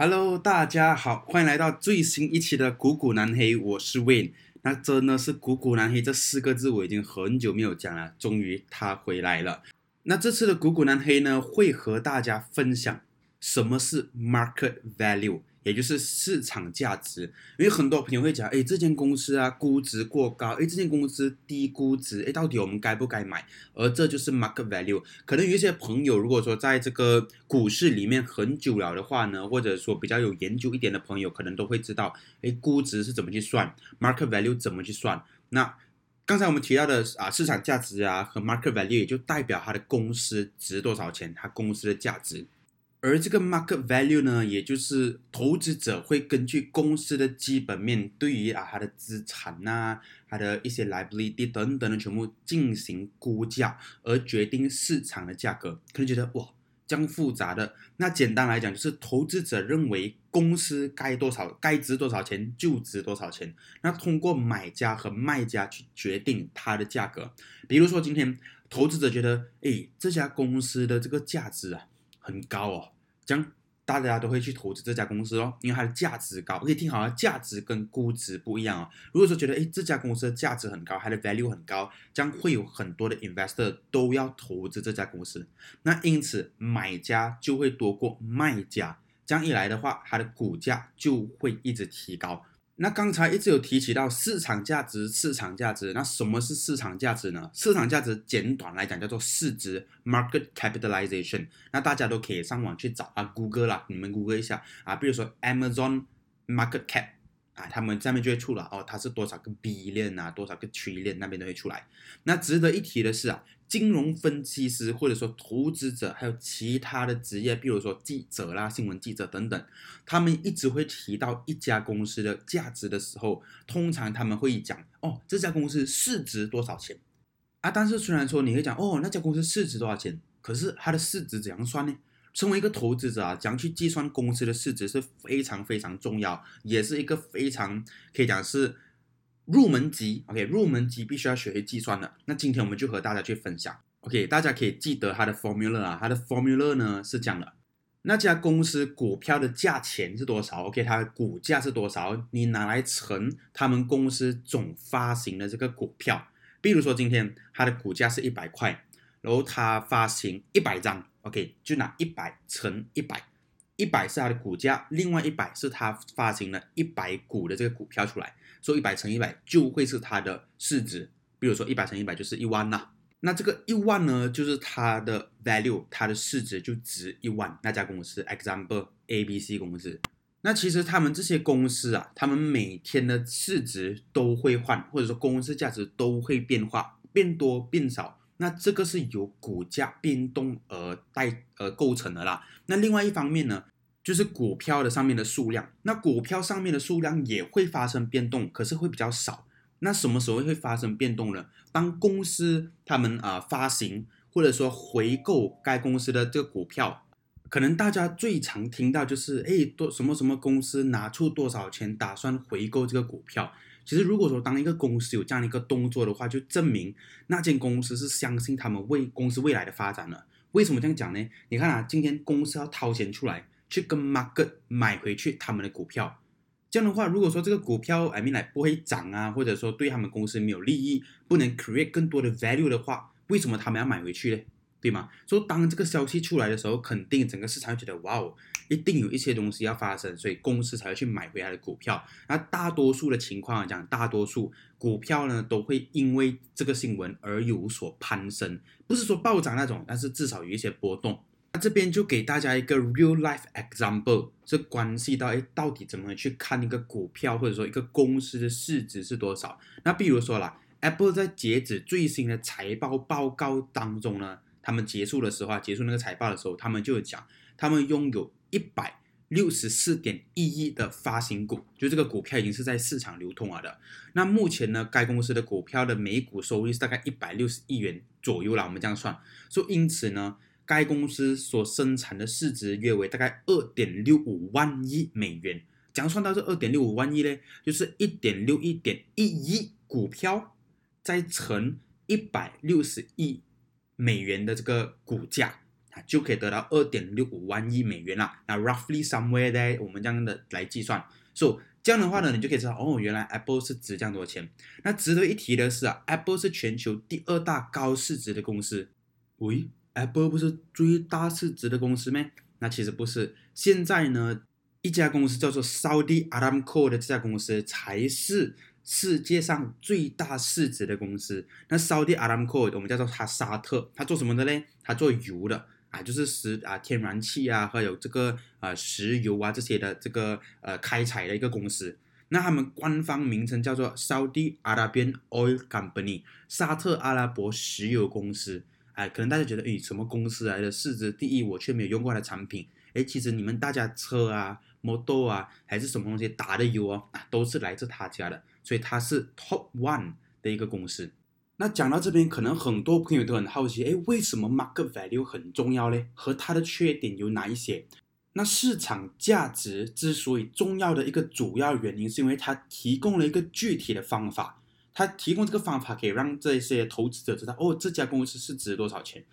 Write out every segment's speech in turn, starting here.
Hello，大家好，欢迎来到最新一期的股股南黑，我是 Win。那真的是股股南黑这四个字，我已经很久没有讲了，终于他回来了。那这次的股股南黑呢，会和大家分享什么是 market value。也就是市场价值，因为很多朋友会讲，哎，这间公司啊，估值过高，哎，这间公司低估值，哎，到底我们该不该买？而这就是 market value。可能有一些朋友，如果说在这个股市里面很久了的话呢，或者说比较有研究一点的朋友，可能都会知道，哎，估值是怎么去算，market value 怎么去算。那刚才我们提到的啊，市场价值啊和 market value 也就代表它的公司值多少钱，它公司的价值。而这个 market value 呢，也就是投资者会根据公司的基本面，对于啊它的资产呐、它的一些 liability 等等的全部进行估价，而决定市场的价格。可能觉得哇，这样复杂的。那简单来讲，就是投资者认为公司该多少、该值多少钱就值多少钱。那通过买家和卖家去决定它的价格。比如说今天投资者觉得，哎，这家公司的这个价值啊。很高哦，这样大家都会去投资这家公司哦，因为它的价值高。可以听好了，价值跟估值不一样哦。如果说觉得哎这家公司的价值很高，它的 value 很高，将会有很多的 investor 都要投资这家公司。那因此买家就会多过卖家，这样一来的话，它的股价就会一直提高。那刚才一直有提起到市场价值，市场价值，那什么是市场价值呢？市场价值简短来讲叫做市值 （market capitalization）。那大家都可以上网去找啊，Google 啦，你们 Google 一下啊，比如说 Amazon market cap 啊，他们上面就会出了哦，它是多少个 B 链啊，多少个 trillion 那边都会出来。那值得一提的是啊。金融分析师或者说投资者，还有其他的职业，比如说记者啦、新闻记者等等，他们一直会提到一家公司的价值的时候，通常他们会讲哦，这家公司市值多少钱啊？但是虽然说你会讲哦，那家公司市值多少钱，可是它的市值怎样算呢？身为一个投资者啊，怎样去计算公司的市值是非常非常重要，也是一个非常可以讲是。入门级，OK，入门级必须要学会计算的。那今天我们就和大家去分享，OK，大家可以记得它的 formula 啊，它的 formula 呢是这样的：那家公司股票的价钱是多少？OK，它的股价是多少？你拿来乘他们公司总发行的这个股票。比如说今天它的股价是一百块，然后它发行一百张，OK，就拿一百乘一百，一百是它的股价，另外一百是它发行了一百股的这个股票出来。说一百乘一百就会是它的市值，比如说一百乘一百就是一万呐。那这个一万呢，就是它的 value，它的市值就值一万。那家公司，example A B C 公司，那其实他们这些公司啊，他们每天的市值都会换，或者说公司价值都会变化，变多变少。那这个是由股价变动而带而构成的啦。那另外一方面呢？就是股票的上面的数量，那股票上面的数量也会发生变动，可是会比较少。那什么时候会发生变动呢？当公司他们啊发行或者说回购该公司的这个股票，可能大家最常听到就是哎多什么什么公司拿出多少钱打算回购这个股票。其实如果说当一个公司有这样的一个动作的话，就证明那间公司是相信他们未公司未来的发展了。为什么这样讲呢？你看啊，今天公司要掏钱出来。去跟 market 买回去他们的股票，这样的话，如果说这个股票 I mean 来不会涨啊，或者说对他们公司没有利益，不能 create 更多的 value 的话，为什么他们要买回去呢？对吗？所以当这个消息出来的时候，肯定整个市场觉得哇哦，一定有一些东西要发生，所以公司才会去买回来的股票。那大多数的情况来讲，大多数股票呢都会因为这个新闻而有所攀升，不是说暴涨那种，但是至少有一些波动。那这边就给大家一个 real life example，这关系到哎，到底怎么去看一个股票或者说一个公司的市值是多少？那比如说啦，Apple 在截止最新的财报报告当中呢，他们结束的时候啊，结束那个财报的时候，他们就有讲，他们拥有一百六十四点一亿的发行股，就这个股票已经是在市场流通了的。那目前呢，该公司的股票的每股收益是大概一百六十亿元左右啦，我们这样算，所以因此呢。该公司所生产的市值约为大概二点六五万亿美元。怎样算到这二点六五万亿呢？就是一点六一点一亿股票，再乘一百六十亿美元的这个股价，啊，就可以得到二点六五万亿美元啦。那 roughly somewhere there，我们这样的来计算，所以这样的话呢，你就可以知道哦，原来 Apple 是值这样多钱。那值得一提的是啊，Apple 是全球第二大高市值的公司。喂，Apple 不是最大市值的公司吗？那其实不是，现在呢，一家公司叫做 Saudi Aramco 的这家公司才是世界上最大市值的公司。那 Saudi Aramco 我们叫做它沙特，它做什么的嘞？它做油的啊，就是石啊天然气啊，还有这个呃石油啊这些的这个呃开采的一个公司。那他们官方名称叫做 Saudi Arabian Oil Company，沙特阿拉伯石油公司。哎，可能大家觉得，诶，什么公司来的市值第一，我却没有用过的产品。哎，其实你们大家车啊、摩托啊，还是什么东西打的油哦，啊，都是来自他家的，所以它是 top one 的一个公司。那讲到这边，可能很多朋友都很好奇，哎，为什么 market value 很重要嘞？和它的缺点有哪一些？那市场价值之所以重要的一个主要原因，是因为它提供了一个具体的方法。他提供这个方法，可以让这些投资者知道，哦，这家公司是值多少钱，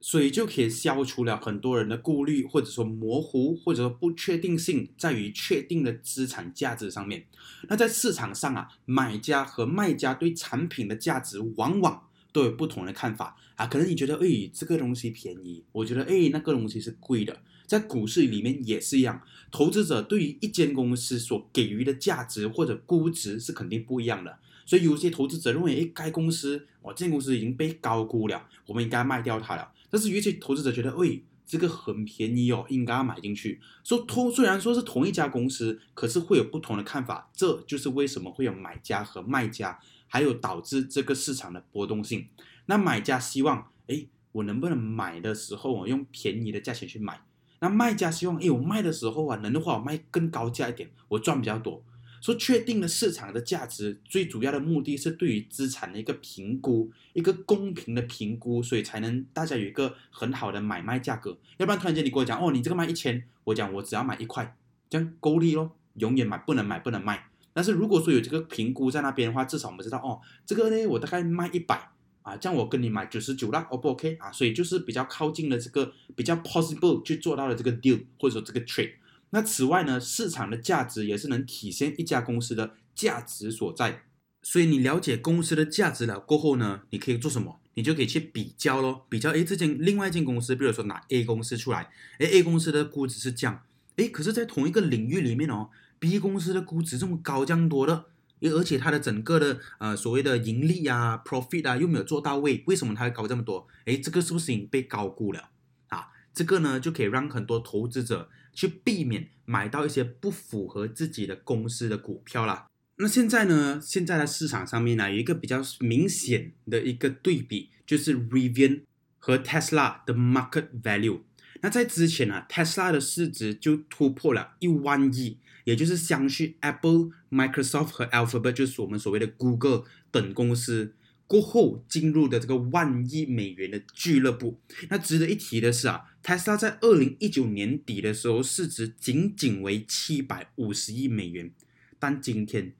所以就可以消除了很多人的顾虑，或者说模糊，或者说不确定性在于确定的资产价值上面。那在市场上啊，买家和卖家对产品的价值往往都有不同的看法啊。可能你觉得，哎，这个东西便宜，我觉得，哎，那个东西是贵的。在股市里面也是一样，投资者对于一间公司所给予的价值或者估值是肯定不一样的。所以有些投资者认为，哎，该公司，哦，这公司已经被高估了，我们应该卖掉它了。但是有些投资者觉得，喂，这个很便宜哦，应该要买进去。说同虽然说是同一家公司，可是会有不同的看法。这就是为什么会有买家和卖家，还有导致这个市场的波动性。那买家希望，哎，我能不能买的时候我用便宜的价钱去买？那卖家希望，哎，我卖的时候啊，能的话我卖更高价一点，我赚比较多。说确定了市场的价值，最主要的目的是对于资产的一个评估，一个公平的评估，所以才能大家有一个很好的买卖价格。要不然突然间你跟我讲，哦，你这个卖一千，我讲我只要买一块，这样勾力咯，永远买不能买不能卖。但是如果说有这个评估在那边的话，至少我们知道，哦，这个呢我大概卖一百啊，这样我跟你买九十九啦，O 不 OK 啊？所以就是比较靠近的这个比较 possible 去做到了这个 deal 或者说这个 trade。那此外呢，市场的价值也是能体现一家公司的价值所在。所以你了解公司的价值了过后呢，你可以做什么？你就可以去比较咯，比较诶，这间另外一间公司，比如说拿 A 公司出来，诶 a 公司的估值是这样，诶，可是，在同一个领域里面哦，B 公司的估值这么高，这样多的，而且它的整个的呃所谓的盈利啊，profit 啊，又没有做到位，为什么它会高这么多？诶，这个是不是已经被高估了啊？这个呢，就可以让很多投资者。去避免买到一些不符合自己的公司的股票啦。那现在呢？现在的市场上面呢，有一个比较明显的一个对比，就是 Rivian 和 Tesla 的 market value。那在之前呢，Tesla 的市值就突破了一万亿，也就是相续 Apple、Microsoft 和 Alphabet，就是我们所谓的 Google 等公司。过后进入的这个万亿美元的俱乐部。那值得一提的是啊，特斯拉在二零一九年底的时候市值仅仅为七百五十亿美元，但今天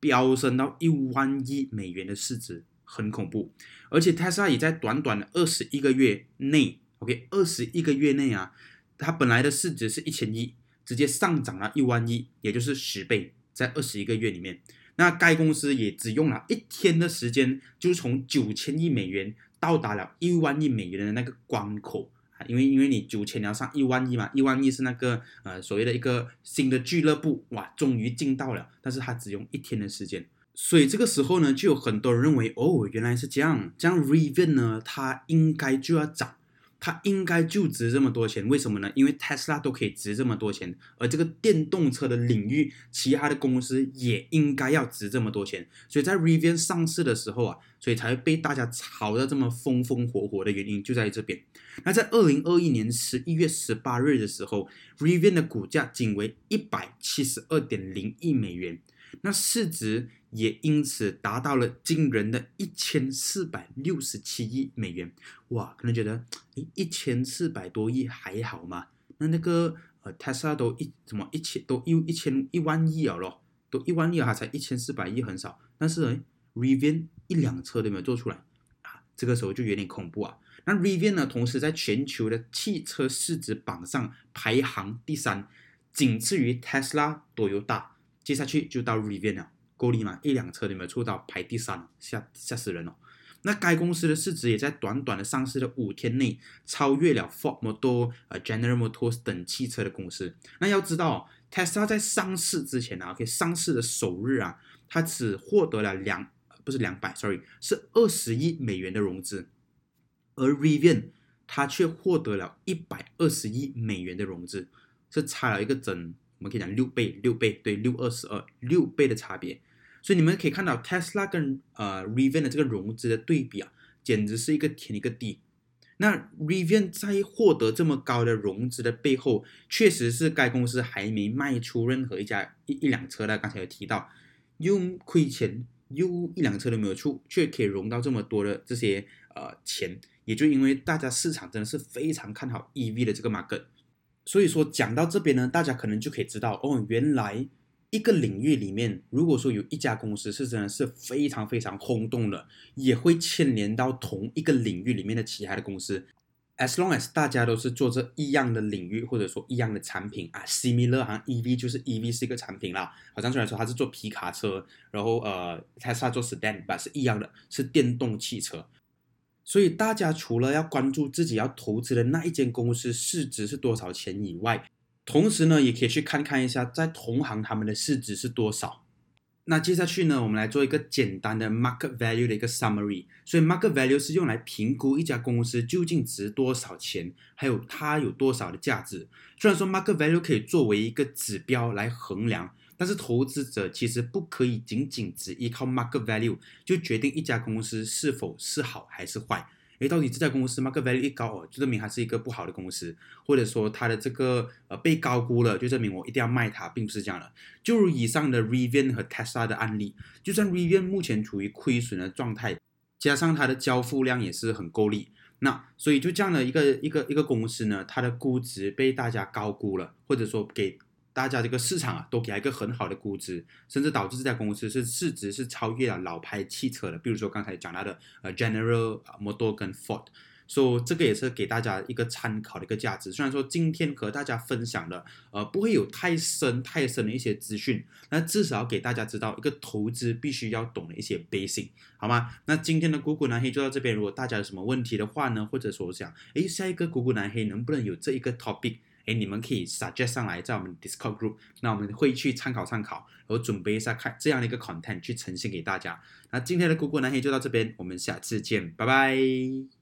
飙升到一万亿美元的市值，很恐怖。而且特斯拉也在短短的二十一个月内，OK，二十一个月内啊，它本来的市值是一千亿，直接上涨了一万亿，也就是十倍，在二十一个月里面。那该公司也只用了一天的时间，就从九千亿美元到达了一万亿美元的那个关口！因为因为你九千要上一万亿嘛，一万亿是那个呃所谓的一个新的俱乐部哇，终于进到了，但是他只用一天的时间，所以这个时候呢，就有很多人认为哦，原来是这样，这样 Revin 呢，它应该就要涨。它应该就值这么多钱，为什么呢？因为特斯拉都可以值这么多钱，而这个电动车的领域，其他的公司也应该要值这么多钱。所以在 Rivian 上市的时候啊，所以才会被大家炒得这么风风火火的原因就在这边。那在二零二一年十一月十八日的时候，Rivian 的股价仅为一百七十二点零亿美元，那市值。也因此达到了惊人的一千四百六十七亿美元，哇！可能觉得，诶一千四百多亿还好嘛？那那个呃，特斯拉都一怎么一千都一一千一万亿了咯，都一万亿了，才一千四百亿很少。但是诶 r i v i a n 一辆车都没有做出来啊，这个时候就有点恐怖啊。那 Rivian 呢，同时在全球的汽车市值榜上排行第三，仅次于 Tesla、多优大。接下去就到 Rivian 了，够力嘛？一辆车都没有出到排第三，吓吓死人了。那该公司的市值也在短短的上市的五天内超越了 Ford、Motor、呃 General Motors 等汽车的公司。那要知道，Tesla 在上市之前啊，OK，上市的首日啊，它只获得了两不是两百，sorry，是二十亿美元的融资。而 Rivian 它却获得了一百二十亿美元的融资，是差了一个整，我们可以讲六倍，六倍，对，六二十二，六倍的差别。所以你们可以看到 Tesla 跟呃 Rivian 的这个融资的对比啊，简直是一个天一个地。那 Rivian 在获得这么高的融资的背后，确实是该公司还没卖出任何一家一一辆车的。刚才有提到，又亏钱，又一辆车都没有出，却可以融到这么多的这些呃钱。也就因为大家市场真的是非常看好 EV 的这个 market，所以说讲到这边呢，大家可能就可以知道哦，原来一个领域里面，如果说有一家公司是真的是非常非常轰动的，也会牵连到同一个领域里面的其他的公司。As long as 大家都是做这一样的领域或者说一样的产品啊，similar 好像 EV 就是 EV 是一个产品啦，好像虽然说它是做皮卡车，然后呃它是做 sedan，但是一样的，是电动汽车。所以大家除了要关注自己要投资的那一间公司市值是多少钱以外，同时呢，也可以去看看一下在同行他们的市值是多少。那接下去呢，我们来做一个简单的 market value 的一个 summary。所以 market value 是用来评估一家公司究竟值多少钱，还有它有多少的价值。虽然说 market value 可以作为一个指标来衡量。但是投资者其实不可以仅仅只依靠 market value 就决定一家公司是否是好还是坏。诶，到底这家公司 market value 一高哦，就证明它是一个不好的公司，或者说它的这个呃被高估了，就证明我一定要卖它，并不是这样的。就如以上的 Rivian 和 Tesla 的案例，就算 Rivian 目前处于亏损的状态，加上它的交付量也是很够力，那所以就这样的一个一个一个公司呢，它的估值被大家高估了，或者说给。大家这个市场啊，都给它一个很好的估值，甚至导致这家公司是市值是超越了老牌汽车的。比如说刚才讲到的呃 General Motor 跟 Ford，所以这个也是给大家一个参考的一个价值。虽然说今天和大家分享的呃不会有太深太深的一些资讯，那至少给大家知道一个投资必须要懂的一些 basic，好吗？那今天的股股南黑就到这边。如果大家有什么问题的话呢，或者说想诶下一个股股南黑能不能有这一个 topic？哎，你们可以 suggest 上来在我们 Discord group，那我们会去参考参考，然后准备一下看这样的一个 content 去呈现给大家。那今天的姑姑男黑就到这边，我们下次见，拜拜。